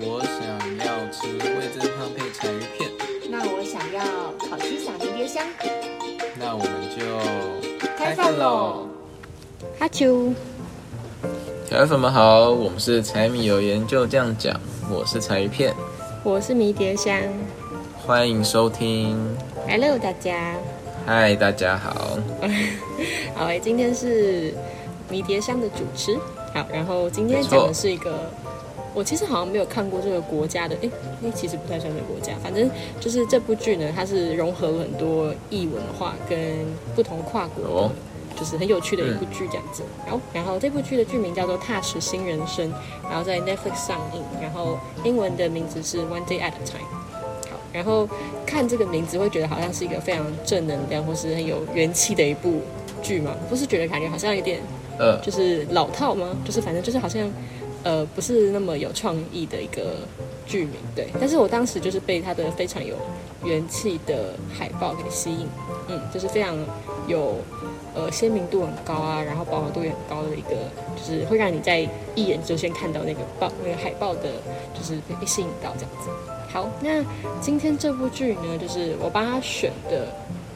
我想要吃味增汤配柴鱼片，那我想要烤鸡撒迷迭香。那我们就开饭喽！哈啾，小粉们好，我们是柴米油盐就这样讲，我是柴鱼片，我是迷迭香。欢迎收听。Hello，大家。嗨，大家好。好诶，今天是迷迭香的主持。好，然后今天讲的是一个，我其实好像没有看过这个国家的，诶，诶，其实不太算这个国家，反正就是这部剧呢，它是融合了很多异文化跟不同跨国就是很有趣的一部剧这样子。然后，然后这部剧的剧名叫做《踏实新人生》，然后在 Netflix 上映，然后英文的名字是 One Day at a Time。好，然后看这个名字会觉得好像是一个非常正能量或是很有元气的一部剧嘛，不是觉得感觉好像有点呃，就是老套吗？就是反正就是好像呃不是那么有创意的一个剧名，对。但是我当时就是被它的非常有元气的海报给吸引，嗯，就是非常有呃鲜明度很高啊，然后饱和度也很高的一个，就是会让你在一眼就先看到那个报那个海报的，就是被吸引到这样子。好，那今天这部剧呢，就是我帮他选的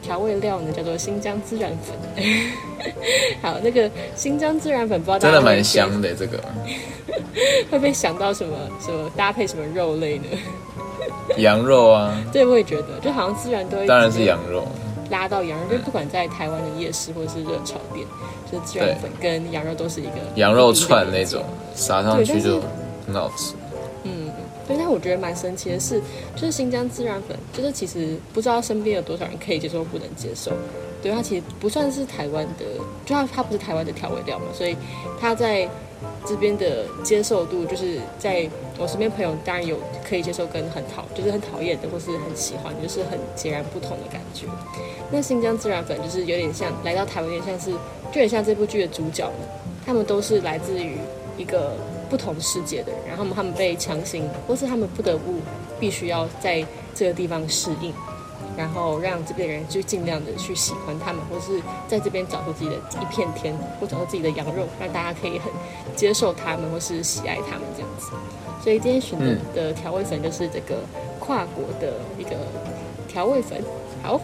调味料呢，叫做新疆孜然粉。好，那个新疆孜然粉，不知道大真的蛮香的这个 会不会想到什么什么搭配什么肉类呢？羊肉啊，对，我也觉得，就好像孜然都会当然是羊肉。拉到羊肉，就不管在台湾的夜市或者是热炒店，就是孜然粉跟羊肉都是一个羊肉串那种，撒上去就很好吃。嗯，对，但我觉得蛮神奇的是，就是新疆孜然粉，就是其实不知道身边有多少人可以接受，不能接受。对，它其实不算是台湾的，就它它不是台湾的调味料嘛，所以它在这边的接受度，就是在我身边朋友当然有可以接受跟很讨，就是很讨厌的，或是很喜欢，就是很截然不同的感觉。那新疆孜然粉就是有点像来到台湾，有点像是，就有点像这部剧的主角们，他们都是来自于一个不同世界的人，然后他们被强行，或是他们不得不必须要在这个地方适应，然后让这边人就尽量的去喜欢他们，或是在这边找出自己的一片天，或找到自己的羊肉，让大家可以很接受他们，或是喜爱他们这样子。所以今天选的嗯的调味粉就是这个跨国的一个调味粉。好，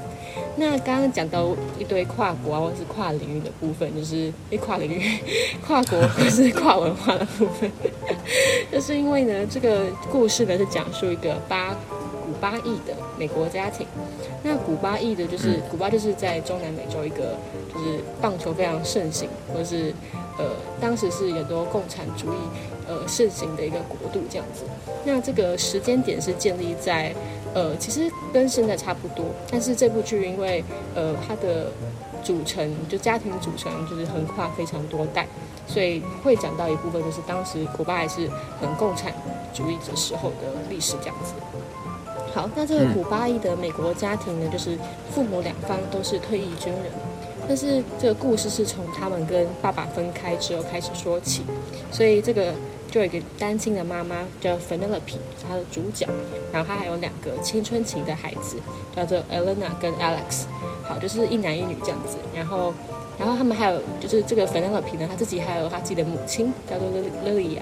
那刚刚讲到一堆跨国啊，或是跨领域的部分，就是诶跨领域、跨国或是跨文化的部分，就是因为呢，这个故事呢是讲述一个巴古巴裔的美国家庭。那古巴裔的，就是、嗯古巴，就是在中南美洲一个就是棒球非常盛行，或是呃当时是很多共产主义呃盛行的一个国度这样子。那这个时间点是建立在呃，其实跟现在差不多，但是这部剧因为呃它的组成就家庭组成就是横跨非常多代，所以会讲到一部分就是当时古巴还是很共产主义者时候的历史这样子。好，那这个古巴裔的美国家庭呢，就是父母两方都是退役军人，但是这个故事是从他们跟爸爸分开之后开始说起，所以这个就有一个单亲的妈妈叫 Penelope，她的主角，然后她还有两个青春期的孩子，叫做 Elena 跟 Alex，好，就是一男一女这样子，然后。然后他们还有就是这个 Penelope 呢，她自己还有她自己的母亲叫做 Lilia，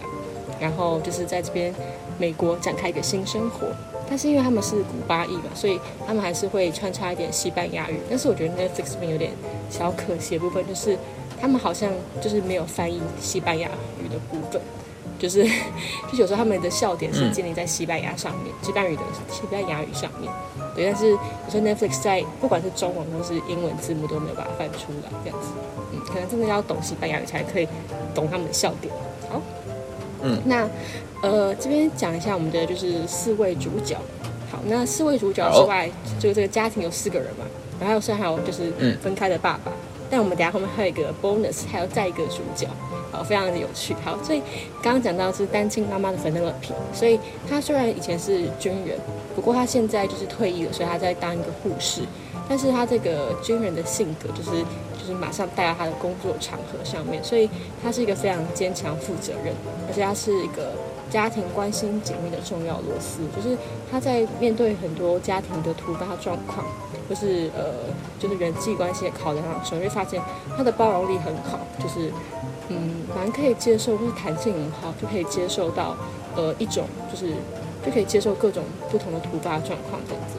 然后就是在这边美国展开一个新生活。但是因为他们是古巴裔嘛，所以他们还是会穿插一点西班牙语。但是我觉得 Netflix 这边有点小可惜的部分，就是他们好像就是没有翻译西班牙语的部分，就是 就有时候他们的笑点是建立在西班牙上面，西班牙语的西班牙语上面。对，但是有时候 Netflix 在不管是中文或是英文字幕都没有把它翻出来，这样子，嗯，可能真的要懂西班牙语才可以懂他们的笑点。好，嗯，那呃这边讲一下我们的就是四位主角。好，那四位主角之外，就这个家庭有四个人嘛，然后还有虽然还有就是嗯分开的爸爸，但我们等下后面还有一个 bonus，还有再一个主角，好，非常的有趣。好，所以刚刚讲到是单亲妈妈的 Penelope，所以她虽然以前是军人，不过她现在就是退役了，所以她在当一个护士。但是她这个军人的性格，就是就是马上带到她的工作场合上面，所以她是一个非常坚强、负责任，而且她是一个家庭关心紧密的重要螺丝。就是她在面对很多家庭的突发状况，或是呃就是人际关系的考量上，所以，会发现他的包容力很好，就是嗯蛮可以接受，或是弹性很好，就可以接受到呃一种就是就可以接受各种不同的突发状况这样子。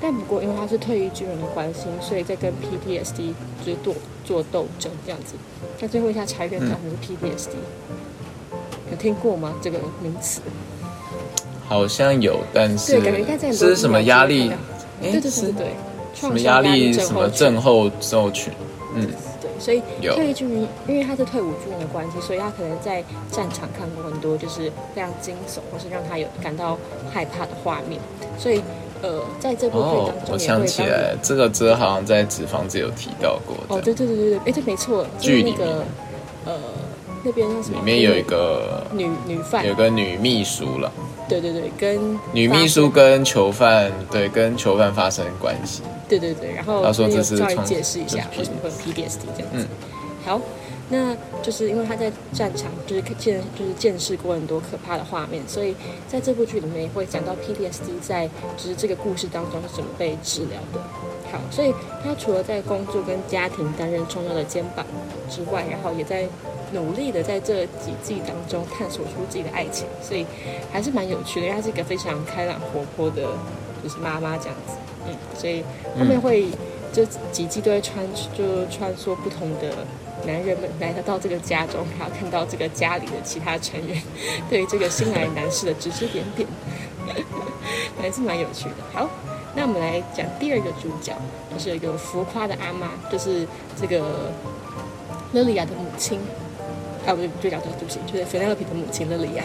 但不过因为他是退役军人的关系，所以在跟 PTSD 就是做做斗争这样子。那最后一下查院讲什么是 PTSD，有听过吗？这个名词？好像有，但是对，感觉应该在很多是什么压力对对对对对，什么压力？什么症候群症候群？嗯，对，所以有退役军人，因为他是退伍军人的关系，所以他可能在战场看过很多就是非常惊悚或是让他有感到害怕的画面，所以呃，在这部剧哦当，中我想起来，这个这好像在纸房子有提到过哦，的，对对对对对，哎，对，没错，就是剧里那个呃那边叫什么？里面有一个女女犯，有个女秘书了，对对对，跟女秘书跟囚犯对跟囚犯发生关系，对对对，然后他说这是解释一下为什么会有 P D S D 这样子。嗯好，那就是因为他在战场就是见就是见识过很多可怕的画面，所以在这部剧里面也会讲到 P D S D 在就是这个故事当中是怎么被治疗的。好，所以他除了在工作跟家庭担任重要的肩膀之外，然后也在努力的在这几季当中探索出自己的爱情，所以还是蛮有趣的。因为她是一个非常开朗活泼的，就是妈妈这样子，嗯，所以后面会这几季都会穿就穿梭不同的男人们来到这个家中，然后看到这个家里的其他成员对这个新来男士的指指点点，还是蛮有趣的。好，那我们来讲第二个主角，就是一个浮夸的阿妈，就是这个勒里亚的母亲。啊，不对，不对，讲对，对不起，就是菲奈勒皮的母亲勒里亚。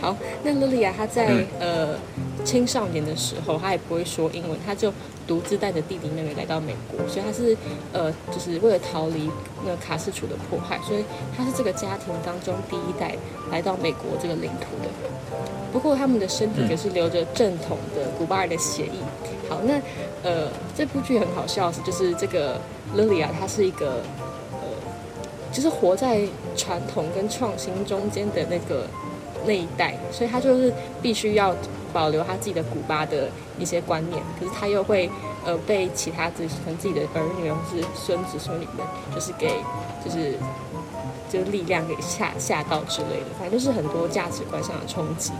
好，那勒里亚她在、嗯呃青少年的时候，她也不会说英文，她就独自带着弟弟妹妹来到美国，所以她是呃，就是为了逃离那个卡斯楚的迫害，所以她是这个家庭当中第一代来到美国这个领土的。不过他们的身体可是留着正统的古巴尔的血液。好，那呃，这部剧很好笑是，就是这个勒里亚，她是一个呃，就是活在传统跟创新中间的那个那一代，所以他就是必须要保留他自己的古巴的一些观念，可是他又会呃被其他自己可能自己的儿女或是孙子孙女们，就是给就是就是力量给吓吓到之类的，反正就是很多价值观上的冲击。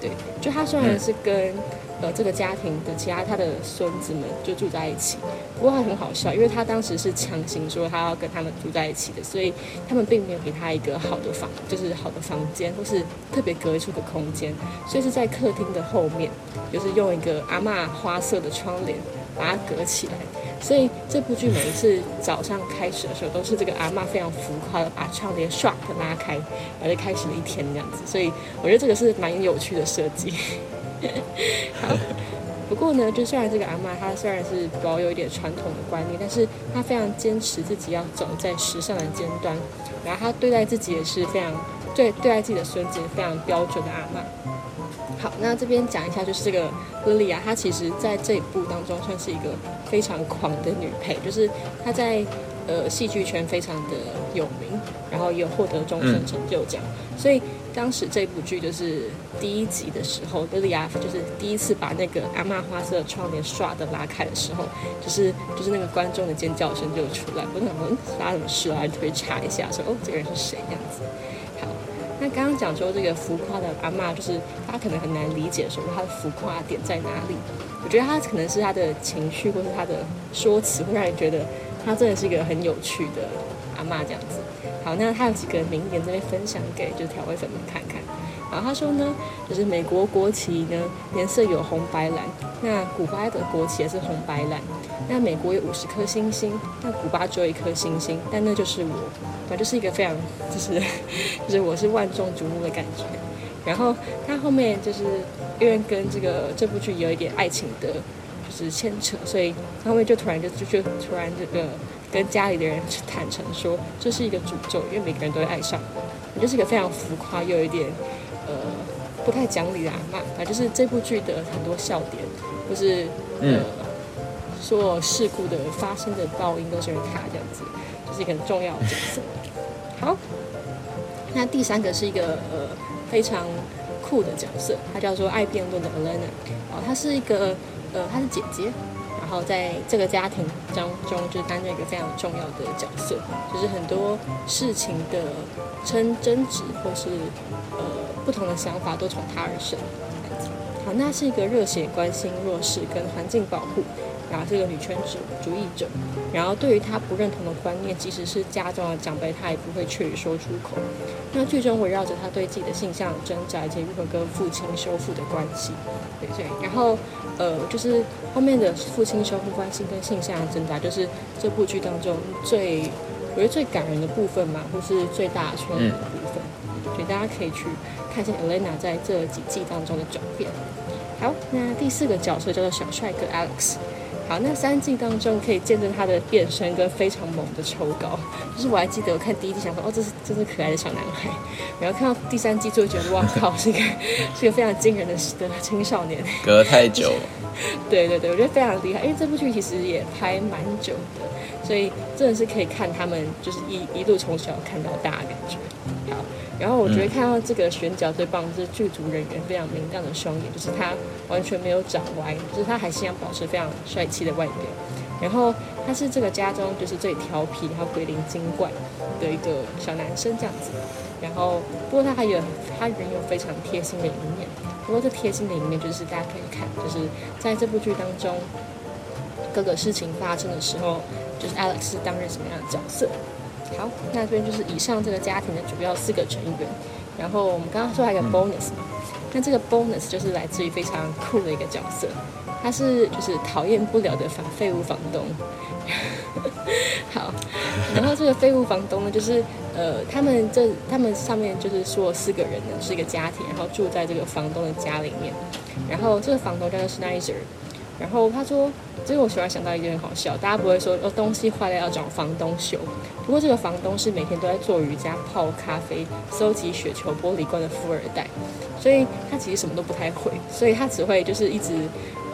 对，就他虽然是跟、呃这个家庭的其他他的孙子们就住在一起，不过他很好笑，因为他当时是强行说他要跟他们住在一起的，所以他们并没有给他一个好的房，就是好的房间，或是特别隔出个空间，所以是在客厅的后面，就是用一个阿嬷花色的窗帘把它隔起来。所以这部剧每一次早上开始的时候，都是这个阿嬷非常浮夸的把窗帘唰的拉开，然后就开始了一天这样子。所以我觉得这个是蛮有趣的设计。好，不过呢，就虽然这个阿嬷她虽然是保有一点传统的观念，但是她非常坚持自己要走在时尚的尖端，然后她对待自己也是非常对对待自己的孙子非常标准的阿嬷。好，那这边讲一下，就是这个勒里亚，她其实在这一部当中算是一个非常狂的女配，就是她在呃戏剧圈非常的有名，然后也有获得终身成就奖，所以当时这部剧就是第一集的时候，勒里亚就是第一次把那个阿嬷花色窗帘唰的拉开的时候，就是就是那个观众的尖叫声就出来，我想说发什么事啊，特别查一下，说哦这个人是谁这样子。好，那刚刚讲说这个浮夸的阿嬷，就是大家可能很难理解说她的浮夸点在哪里。我觉得她可能是她的情绪，或是她的说辞，会让人觉得她真的是一个很有趣的阿嬷这样子。好，那他有几个名言这边分享给就是调味粉们看看。然后他说呢，就是美国国旗呢颜色有红白蓝，那古巴的国旗也是红白蓝。那美国有五十颗星星，那古巴只有一颗星星，但那就是我，反正就是一个非常就是就是我是万众瞩目的感觉。然后他后面就是因为跟这个这部剧有一点爱情的，就是牵扯，所以他后面就突然就就就突然这个跟家里的人坦诚说这是一个诅咒，因为每个人都会爱上我。我就是一个非常浮夸又有一点呃不太讲理的阿嬷，反正就是这部剧的很多笑点，或是呃、嗯所有事故的发生的报应都是因为他这样子，就是一个很重要的角色。好，那第三个是一个呃非常酷的角色，他叫做爱辩论的 Elena，哦，他是一个呃她是姐姐，然后在这个家庭当中就担任一个非常重要的角色，就是很多事情的争争执或是呃不同的想法都从她而生。好，那是一个热血关心弱势跟环境保护。然后是一个女权主主义者，然后对于她不认同的观念，即使是家中的长辈，她也不会确于说出口。那剧中围绕着他对自己的性向挣扎以及如何跟父亲修复的关系，对对。然后呃，就是后面的父亲修复关系跟性向挣扎，就是这部剧当中最我觉得最感人的部分嘛，或是最大的创意的部分。所以大家可以去看一下 Elena 在这几季当中的转变。好，那第四个角色叫做小帅哥 Alex。好，那三季当中可以见证他的变身跟非常猛的抽高，就是我还记得我看第一季想说，哦，这是真是可爱的小男孩，然后看到第三季就会觉得，哇靠，是一个是一个非常惊人的的青少年。隔太久。对对对，我觉得非常厉害，因为这部剧其实也拍蛮久的，所以真的是可以看他们就是一一路从小看到大的感觉。好。然后我觉得看到这个选角最棒的是剧组人员非常明亮的双眼，就是他完全没有长歪，就是他还是想保持非常帅气的外表。然后他是这个家中就是最调皮，然后鬼灵精怪的一个小男生这样子。然后不过他还有他人有非常贴心的一面。不过这贴心的一面就是大家可以看，就是在这部剧当中各个事情发生的时候，就是 Alex 是担任什么样的角色。好，那这边就是以上这个家庭的主要四个成员，然后我们刚刚说还有个 bonus，那这个 bonus 就是来自于非常酷的一个角色，他是就是讨厌不了的反废物房东。好，然后这个废物房东呢，就是呃，他们这他们上面就是说四个人呢是一个家庭，然后住在这个房东的家里面，然后这个房东叫做 Schneider。然后他说，这个我突然想到一件很好笑，大家不会说哦东西坏了要找房东修，不过这个房东是每天都在做瑜伽、泡咖啡、收集雪球、玻璃罐的富二代，所以他其实什么都不太会，所以他只会就是一直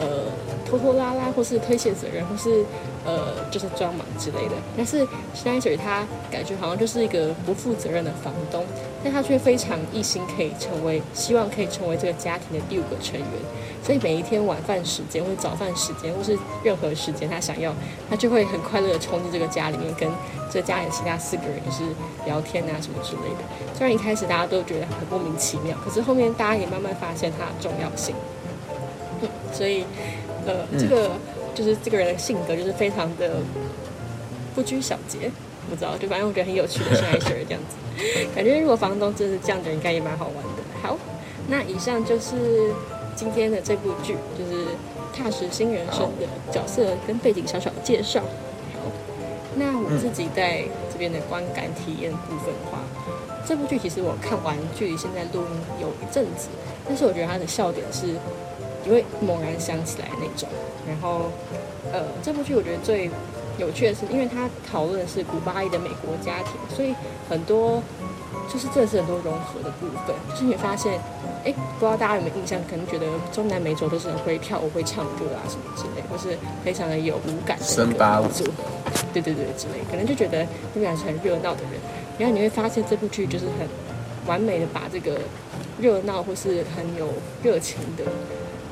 呃拖拖拉拉，或是推卸责任，或是呃就是装忙之类的。但是 Schneider 他感觉好像就是一个不负责任的房东，但他却非常一心可以成为，希望可以成为这个家庭的第五个成员。所以每一天晚饭时间，或者早饭时间，或是任何时间，他想要，他就会很快乐的冲进这个家里面，跟这家里其他四个人就是聊天啊什么之类的。虽然一开始大家都觉得很莫名其妙，可是后面大家也慢慢发现他的重要性。所以，呃，这个就是这个人的性格就是非常的不拘小节，不知道，就反正我觉得很有趣的下一事这样子。感觉如果房东真是这样的，应该也蛮好玩的。好，那以上就是。今天的这部剧就是踏实新人生的角色跟背景小小的介绍。好，那我自己在这边的观感体验部分的话，这部剧其实我看完距离现在录音有一阵子，但是我觉得它的笑点是你会猛然想起来那种。然后，呃，这部剧我觉得最有趣的是，因为他讨论的是古巴裔的美国家庭，所以很多就是这是很多融合的部分，就是你发现。哎，不知道大家有没有印象？可能觉得中南美洲都是很会跳舞、会唱歌啊什么之类，或是非常的有舞感的森巴舞，对对对之类，可能就觉得那边是很热闹的人。然后你会发现这部剧就是很完美的把这个热闹或是很有热情的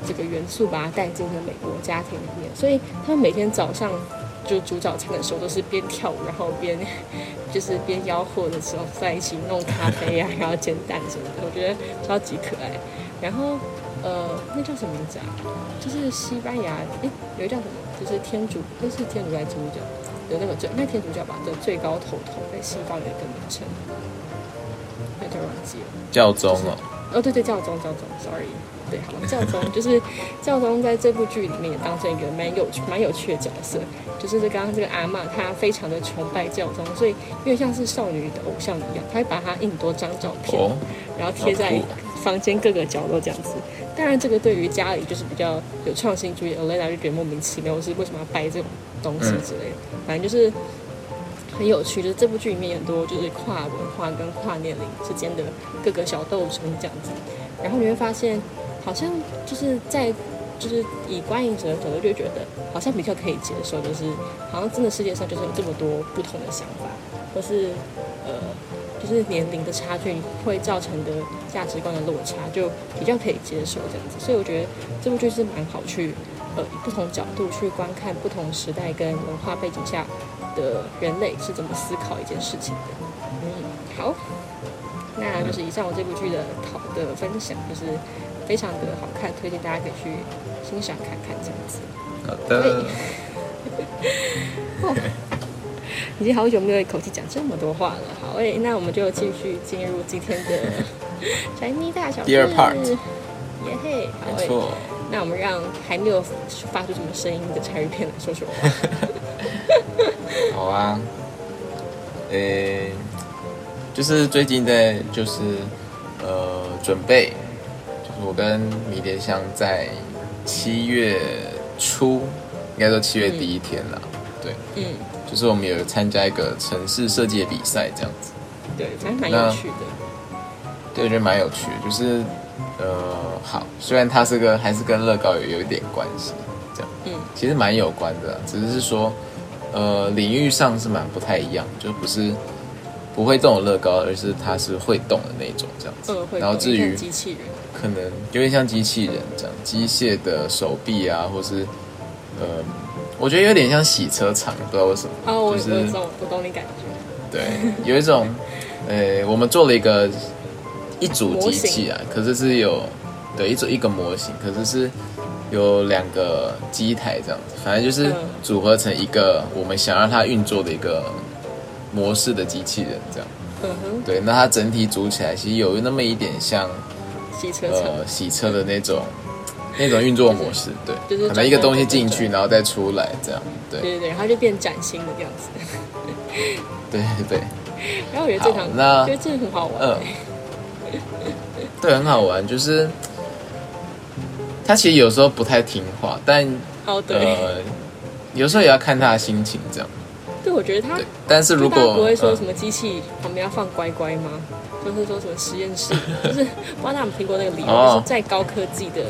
这个元素把它带进了美国家庭里面，所以他们每天早上。就煮早餐的时候都是边跳舞，然后边 就是边吆喝的时候在一起弄咖啡啊，然后煎蛋什么的，我觉得超级可爱。然后呃，那叫什么名字啊？就是西班牙，诶，有一叫什么？就是天主，那是天主还是基督教？有那个最那天主教吧的最高头头在西方有一个名称，那叫忘记了。教宗哦。哦，对对，教宗教宗，sorry。对，好，教宗就是教宗，在这部剧里面也当成一个蛮有趣、蛮有趣的角色。就是这刚刚这个阿妈，她非常的崇拜教宗，所以因为像是少女的偶像一样，她会把她印多张照片，然后贴在房间各个角落这样子。当然，这个对于家里就是比较有创新主义，Olena 就觉得莫名其妙，是为什么要摆这种东西之类的。反正就是很有趣，就是这部剧里面很多就是跨文化跟跨年龄之间的各个小斗争这样子。然后你会发现。好像就是在，就是以观影者的角度就觉得，好像比较可以接受，就是好像真的世界上就是有这么多不同的想法，或是呃，就是年龄的差距会造成的价值观的落差，就比较可以接受这样子。所以我觉得这部剧是蛮好去呃以不同角度去观看不同时代跟文化背景下的人类是怎么思考一件事情的。嗯，好，那就是以上我这部剧的讨的分享，就是非常的好看，推荐大家可以去欣赏看看这样子。好的，已经好久没有一口气讲这么多话了。好诶，那我们就继续进入今天的 柴米大小事。第二 part 耶嘿，好诶。没错。那我们让还没有发出什么声音的柴鱼片来说说话。好啊，呃、就是最近在就是呃准备，就是我跟迷迭香在七月初，应该说七月第一天啦，对，嗯，就是我们有参加一个城市设计的比赛这样子，对，反正蛮有趣的。对，我觉得蛮有趣的，就是呃好，虽然它是个还是跟乐高有有一点关系，这样，嗯，其实蛮有关的，只是说，呃，领域上是蛮不太一样，就不是不会动的乐高，而是它是会动的那种这样子。然后至于机器人，可能有点像机器人这样，机械的手臂啊，或是呃，我觉得有点像洗车场，不知道为什么，哦，我就是我懂，我懂你感觉。对，有一种，呃，我们做了一个一组机器啊，可是是有对一组一个模型，可是是有两个机台这样子，反正就是嗯组合成一个我们想让它运作的一个模式的机器人这样。嗯哼，对，那它整体组起来其实有那么一点像洗车。呃洗车的那种那种运作模式，对，就是可能一个东西进去，然后再出来这样，对对对对，然后就变崭新的这样子。对对。然后我觉得这场，那觉得这个很好玩、嗯欸。对，很好玩，就是他其实有时候不太听话，但哦，对，呃，有时候也要看他的心情这样。对，我觉得他，但是如果不会说什嗯么机器旁边要放乖乖吗？就是说什么实验室，就是不知道大家有没有听过那个理论，哦就是再高科技的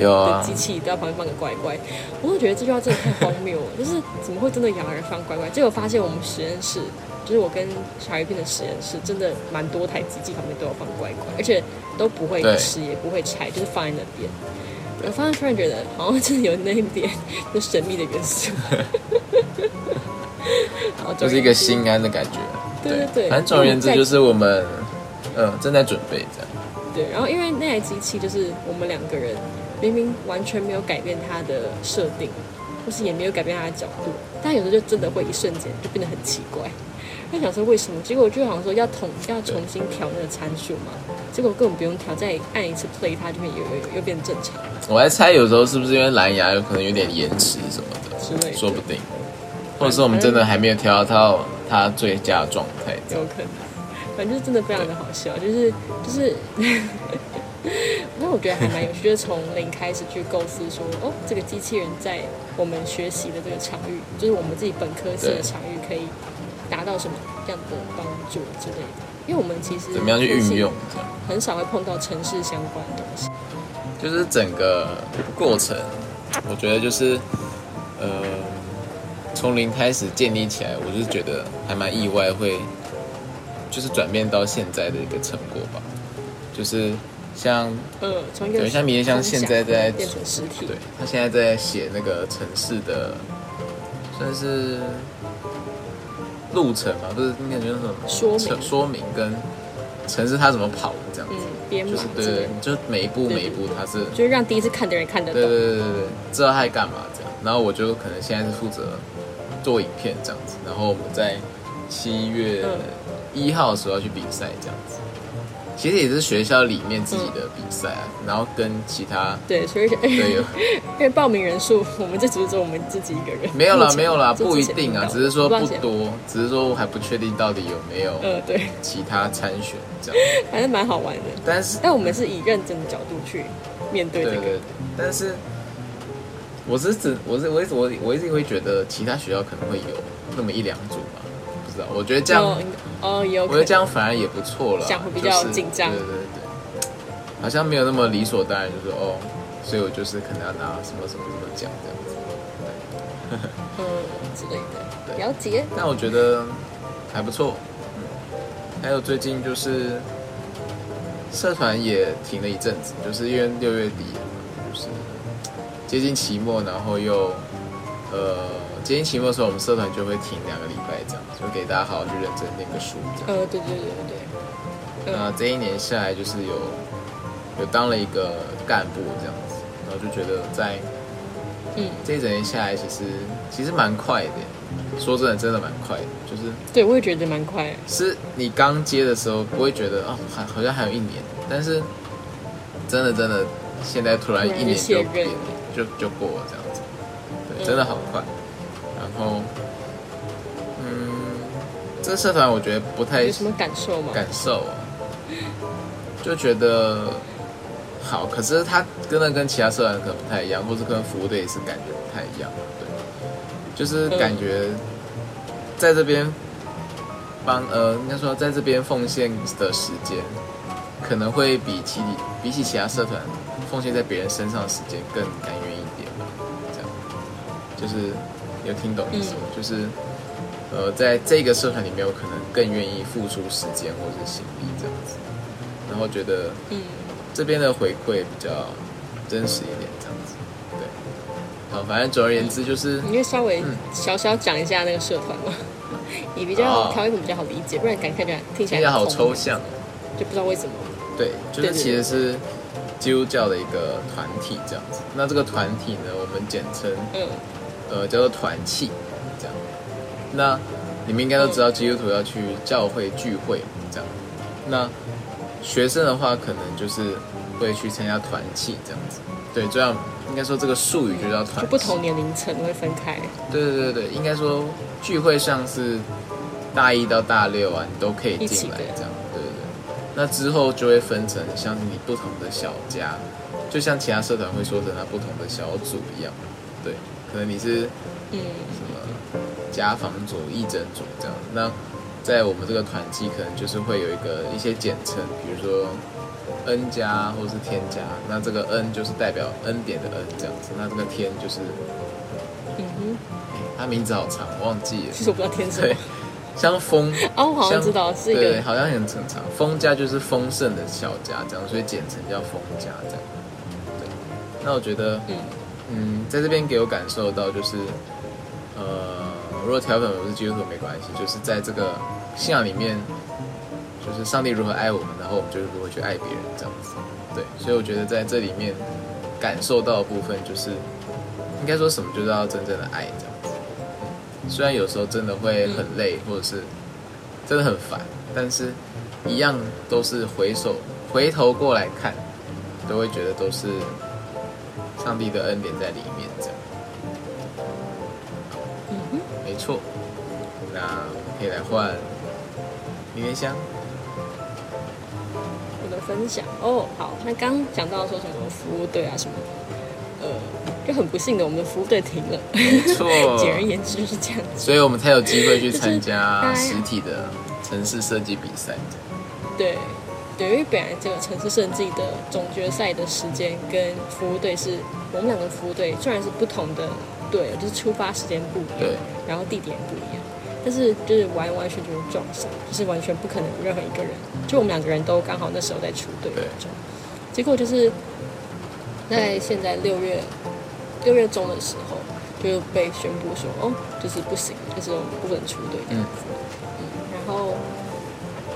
机器都要旁边放个乖乖。我就觉得这句话真的太荒谬了，就是怎么会真的养人放乖乖？结果发现我们实验室，就是我跟小鱼片的实验室，真的蛮多台机器旁边都有放乖乖，而且都不会吃也不会拆，就是放在那边。我发现突然觉得好像真的有那一点就神秘的元素，好就是一个心安的感觉。对对对反正总而言之就是我们嗯正在准备这样。对，然后因为那台机器就是我们两个人明明完全没有改变它的设定，或是也没有改变它的角度，但有时候就真的会一瞬间就变得很奇怪。他想说为什么？结果我就想说要统要重新调那个参数嘛，结果根本不用调，再按一次 play 它就会又又又变正常我还猜有时候是不是因为蓝牙有可能有点延迟什么的，之类的，说不定，或者是我们真的还没有调到它最佳状态。有可能。反正就是真的非常的好笑，就是就是，那 我觉得还蛮有趣，就是从零开始去构思说，哦，这个机器人在我们学习的这个场域，就是我们自己本科系的对场域，可以达到什么样的帮助之类的。因为我们其实怎么样去运用？很少会碰到城市相关的东西。就是整个过程，我觉得就是呃从零开始建立起来，我就觉得还蛮意外，会就是转变到现在的一个成果吧。就是像呃，从一个对像迷迭香现在在变成实体，对他现在在写那个城市的算是路程嘛，不是应该就是什么说明说明跟城市他怎么跑的这样子。就是对对，，就每一步每一步他是就是让第一次看的人看得对懂。对对对对，知道他在干嘛这样。然后我就可能现在是负责做影片这样子，然后我们在七月嗯一号的时候要去比赛这样子。其实也是学校里面自己的比赛啊，然后跟其他对，所以对有 因为报名人数，我们这组只有我们自己一个人。没有啦没有啦，不一定啊只是说不。多，只是说我还不确定到底有没有呃，对，其他参选这样。还是蛮好玩的。但是但我们是以认真的角度去面对这个。但是我是指我是我一直我我一直会觉得其他学校可能会有那么一两组吧，不知道。我觉得这样，有我觉得这样反而也不错了，这样会比较就是紧张对对对对，好像没有那么理所当然，就是哦，所以我就是可能要拿什么什么什么奖这样子。嗯之类的。对了解。但我觉得还不错。嗯，还有最近就是社团也停了一阵子，就是因为六月底嘛，就是接近期末，然后又呃接近期末的时候，我们社团就会停两个礼拜，这样就给大家好好去认真念个书。呃，对对对对对，那这一年下来，就是有有当了一个干部这样子，然后就觉得在嗯，这一整年下来，其实其实蛮快的。说真的，真的蛮快的，就是对我也觉得蛮快。是你刚接的时候不会觉得啊，还好像还有一年，但是真的真的，现在突然一年就变就就过了这样子，对，真的好快。然后，嗯，这个社团我觉得不太有什么感受吗？感受啊，就觉得好，可是它真的跟其他社团可能不太一样，或是跟服务队也是感觉不太一样，对，就是感觉在这边帮呃，应该说在这边奉献的时间，可能会比其比起其他社团奉献在别人身上的时间更甘愿一点吧，这样，就是有听懂意思吗？就是呃，在这个社团里面，我可能更愿意付出时间或者是心力这样子，然后觉得嗯，这边的回馈比较真实一点，这样子，对。好，反正总而言之就是，你可以稍微嗯小小讲一下那个社团吗？你比较哦条件比较好理解，不然感觉听起来听起来好抽象。就不知道为什么。对，就是其实是基督教的一个团体这样子。那这个团体呢，我们简称嗯，呃叫做团契，这样。那你们应该都知道，基督徒要去教会聚会这样。那学生的话，可能就是会去参加团契这样子。对，这样应该说这个术语就叫团。就不同年龄层会分开。对对对对，应该说聚会上是大一到大六啊，你都可以进来这样。对对对，那之后就会分成像你不同的小家，就像其他社团会说成它不同的小组一样。对，可能你是嗯，什么家访组、义诊组这样。那在我们这个团契，可能就是会有一个一些简称，比如说 N 加或是添加。那这个 N 就是代表 N 点的 N 这样子，那这个天就是，嗯哼，诶它名字好长，我忘记了。其实我不知道天什像丰哦，我好像像知道是一对，好像很正常。丰家就是丰盛的小家，这样，所以简称叫丰家这样。对，那我觉得，嗯嗯，在这边给我感受到就是，呃，如果调粉不是基督徒没关系，就是在这个信仰里面，就是上帝如何爱我们，然后我们就是如何去爱别人这样子。对，所以我觉得在这里面感受到的部分就是，应该说什么就是要真正的爱这样子。虽然有时候真的会很累，或者是真的很烦，但是一样都是回首回头过来看，都会觉得都是上帝的恩典在里面，这样嗯哼，没错。那可以来换明年香，我的分享哦，好，那刚讲到说什么服务队啊什么的，呃，就很不幸的，我们的服务队停了。没错。简而言之就是这样子。所以我们才有机会去参加实体的城市设计比赛。对，对，因为本来这个城市设计的总决赛的时间跟服务队是我们两个服务队虽然是不同的队，就是出发时间不一样对，然后地点不一样，但是就是完完全全撞上，就是完全不可能有任何一个人，就我们两个人都刚好那时候在出队结果就是在现在六月六月中的时候就被宣布说，哦，就是不行，就是我们不能出队这样子。嗯，然后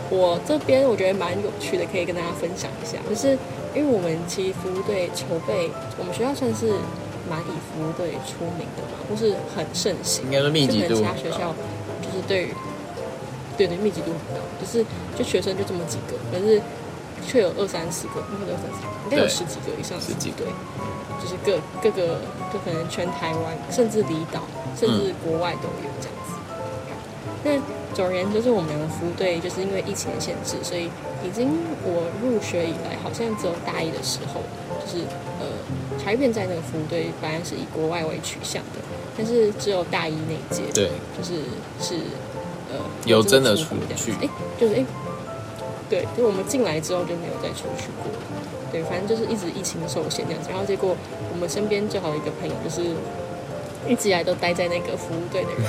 我这边我觉得蛮有趣的，可以跟大家分享一下，就是因为我们其实服务队筹备，我们学校算是蛮以服务队出名的嘛，或是很盛行。应。该说密集度。其他学校就是对于对对密集度很高，就是就学生就这么几个，可是却有二三十个，应该有二三十个，应该有十几个以上十几个。对，就是各各个就可能全台湾，甚至离岛，甚至国外都有这样子。那总而言之，就是我们两个服务队，就是因为疫情的限制，所以已经我入学以来，好像只有大一的时候，就是呃，茶叶片在那个服务队本来是以国外为取向的，但是只有大一那一届，对，就是是呃有真的出去哎、就是哎、对，就我们进来之后就没有再出去过了。对，反正就是一直疫情受限这样子。然后结果我们身边最好的一个朋友，就是一直以来都待在那个服务队的人，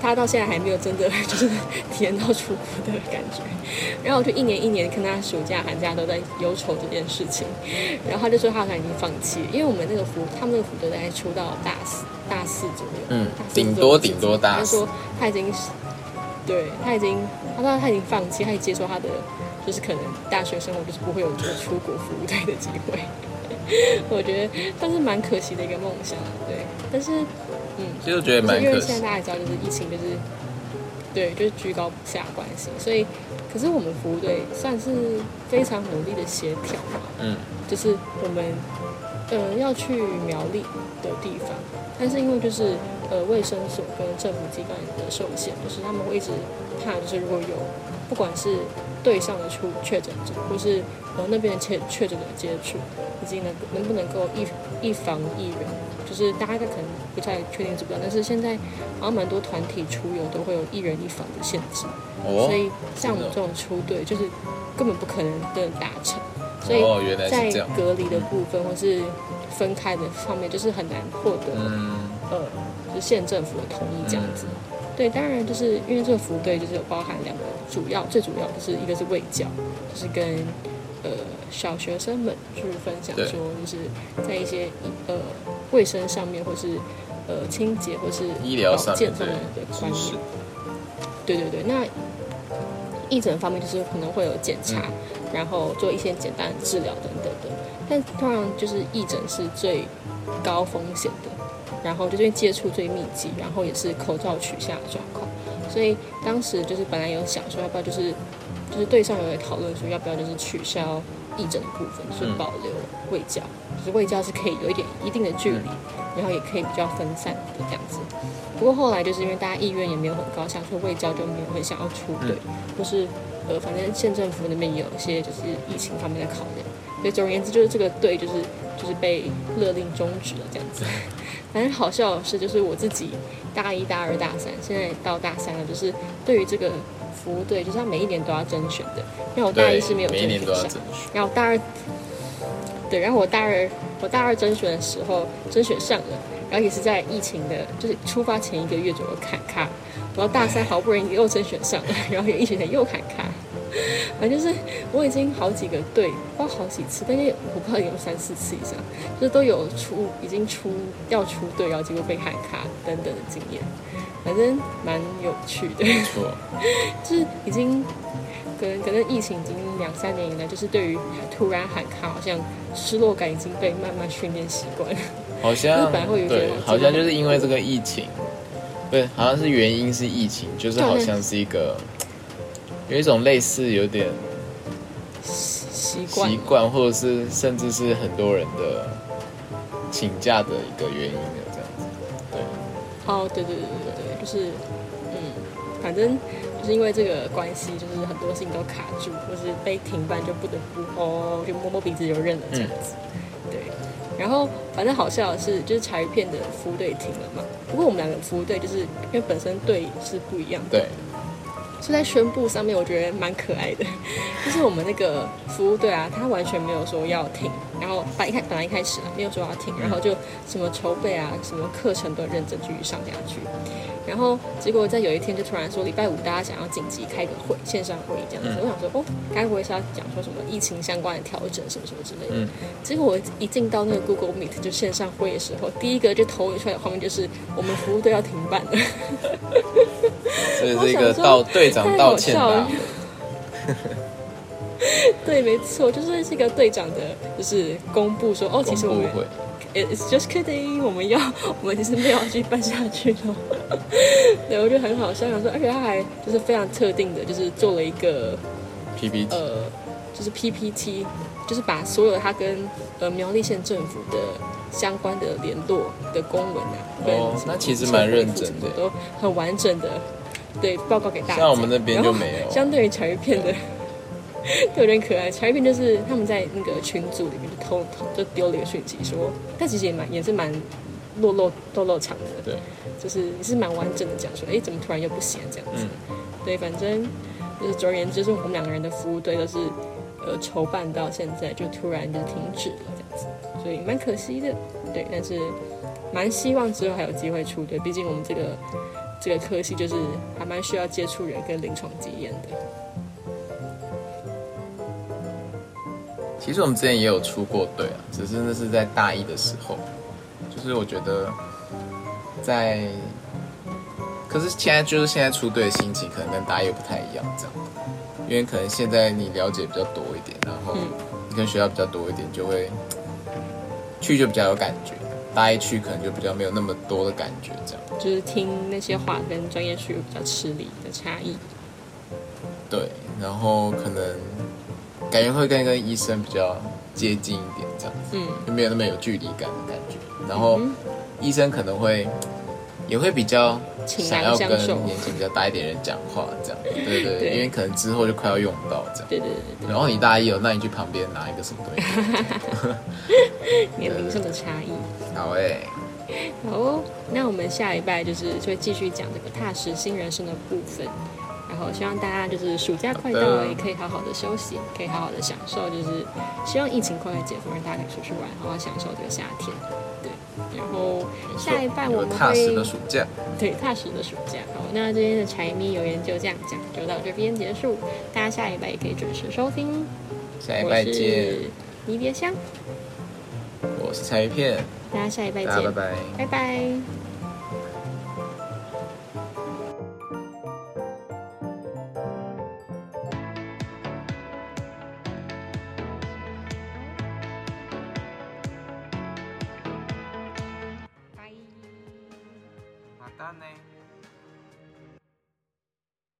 他到现在还没有真的 就是体验到出国的感觉。然后我就一年一年看他暑假寒假都在忧愁这件事情。然后他就说他好像已经放弃，因为我们那个服他们那个服队大概出到大四大四左右，嗯顶多顶多大四他说他已经对他已经他说他已经放弃，他已经接受他的就是可能大学生活就是不会有这个出国服务队的机会。我觉得但是蛮可惜的一个梦想，对，但是嗯。其实我觉得蛮可惜因为现在。大家也知道，就是疫情就是对，就是居高不下关系，所以可是我们服务队算是非常努力的协调嘛，嗯，就是我们呃要去苗栗的地方，但是因为就是呃卫生所跟政府机关的受限，就是他们会一直怕，就是如果有不管是队上的出确诊者，或是和那边的确确诊者接触，以及能能不能够一一防一人，就是大家可能不太确定知不知道，但是现在好像蛮多团体出游都会有一人一房的限制，哦所以像我们这种出队就是根本不可能不能达成，所以在。隔离的部分或是分开的方面，就是很难获得、嗯，呃，就是县政府的同意这样子。对，当然就是因为这个服队就是有包含两个主要，最主要的是一个是卫教，就是跟呃小学生们去分享说，就是在一些呃卫生上面或是呃清洁或是医疗上保健面的对观念。对对对，那义诊方面就是可能会有检查，嗯然后做一些简单的治疗等等的。但通常就是义诊是最高风险的，然后就是因为接触最密集，然后也是口罩取下的状况，所以当时就是本来有想说要不要就是就是队上有人讨论说要不要就是取消义诊的部分，就是嗯保留卫教，就是卫教是可以有一点一定的距离，然后也可以比较分散的这样子。不过后来就是因为大家意愿也没有很高，想说卫教就没有很想要出队，或是呃，反正县政府那边也有一些就是疫情方面的考量，所以总而言之就是这个队就是就是被勒令终止了这样子。反正好笑的是，就是我自己大一、大二、大三，现在到大三了，就是对于这个服务队，就是他每一年都要甄选的，因为我大一是没有，每一年都要甄争取。然后大二，对，然后我大二我大二甄选的时候甄选上了，然后也是在疫情的，就是出发前一个月左右砍卡，然后大三好不容易又甄选上了，然后也疫情前又砍卡，反正就是我已经好几个队，不知道好几次，但是我不知道有三四次以上，就是都有出已经出要出队，然后结果被喊卡等等的经验，反正蛮有趣的。没错，就是已经可能可能疫情已经两三年以来，就是对于突然喊卡，好像失落感已经被慢慢训练习惯了。好像日 本会有点，好像就是因为这个疫情，对，好像是原因是疫情，就是好像是一个有一种类似有点习惯习惯，或者是甚至是很多人的请假的一个原因的这样子。对，哦，对对对对对，就是嗯，反正就是因为这个关系，就是很多事情都卡住，或是被停办，就不得不哦，就摸摸鼻子就认了这样子。对，然后反正好笑的是，就是茶鱼片的服务队停了嘛。不过我们两个服务队就是因为本身队是不一样的，对，就在宣布上面，我觉得蛮可爱的。就是我们那个服务队啊，他完全没有说要停，然后本一开本来一开始啊没有说要停，然后就什么筹备啊，什么课程都认真继续上下去。然后结果在有一天就突然说礼拜五大家想要紧急开个会，线上会议这样子。嗯我想说哦，该不会是要讲说什么疫情相关的调整什么什么之类的？嗯结果我一进到那个 Google Meet 就线上会议的时候，第一个就投影出来的画面就是我们服务队要停办了。这是一个道队长道歉了吧？对，没错，就是这个队长的，就是公布说，哦，其实我们公布会，it's just kidding，我们要，我们其实没有要继续办下去了。对，我觉得很好笑，想说，而且他还就是非常特定的，就是做了一个 PPT，呃，就是 PPT，就是把所有他跟呃苗栗县政府的相关的联络的公文啊，跟哦那其实蛮认真的都很完整的对报告给大家。像我们那边就没有相对于茶鱼片的。对，有点可爱。茶鱼片就是他们在那个群组里面就偷偷就丢了一个讯息说，但其实也蛮也是蛮落落落落场的，对，就是也是蛮完整的讲说，哎，怎么突然又不行这样子？嗯对，反正就是总而言之，就是我们两个人的服务队都是呃筹办到现在就突然就停止了这样子，所以蛮可惜的。对，但是蛮希望之后还有机会出队，毕竟我们这个这个科系就是还蛮需要接触人跟临床经验的。其实我们之前也有出过队啊，只是那是在大一的时候，就是我觉得在，可是现在就是现在出队的心情可能跟大一又不太一样，这样，因为可能现在你了解比较多一点，然后你跟学校比较多一点，就会去就比较有感觉，大一去可能就比较没有那么多的感觉，这样。就是听那些话跟专业术语比较吃力的差异。对，然后可能感觉会跟跟医生比较接近一点，这样子，嗯，就没有那么有距离感的感觉。然后医生可能会也会比较倾想要跟。年纪比较大一点人讲话，这样，对对对，对因为可能之后就快要用到这样。对对对然后你大一有，那你去旁边拿一个什么东西？年龄上的差异。好哎、好哦，那我们下一拜就是就会继续讲这个踏实新人生的部分。然后希望大家就是暑假快到了，也可以好好的休息，可以好好的享受，就是希望疫情快快解封，让大家可以出去玩，好好享受这个夏天。对，然后下一半我们会踏实会的暑假，对踏实的暑假。好，那今天的柴米油盐就这样讲，就到这边结束。大家下一拜也可以准时收听。下一拜我见是。迷迭香，我是柴鱼片，大家下一拜见，拜拜。拜拜